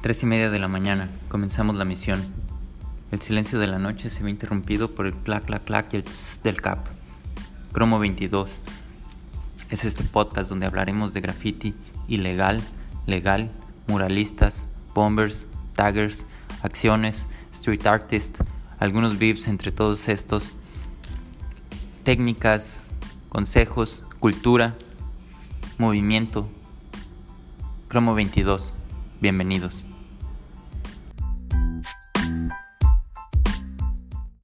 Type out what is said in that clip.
Tres y media de la mañana, comenzamos la misión. El silencio de la noche se ve interrumpido por el clac, clac, clac y el tss del cap. Cromo 22. Es este podcast donde hablaremos de graffiti ilegal, legal, muralistas, bombers, taggers, acciones, street artists, algunos beefs entre todos estos, técnicas, consejos, cultura, movimiento. Cromo 22. Bienvenidos.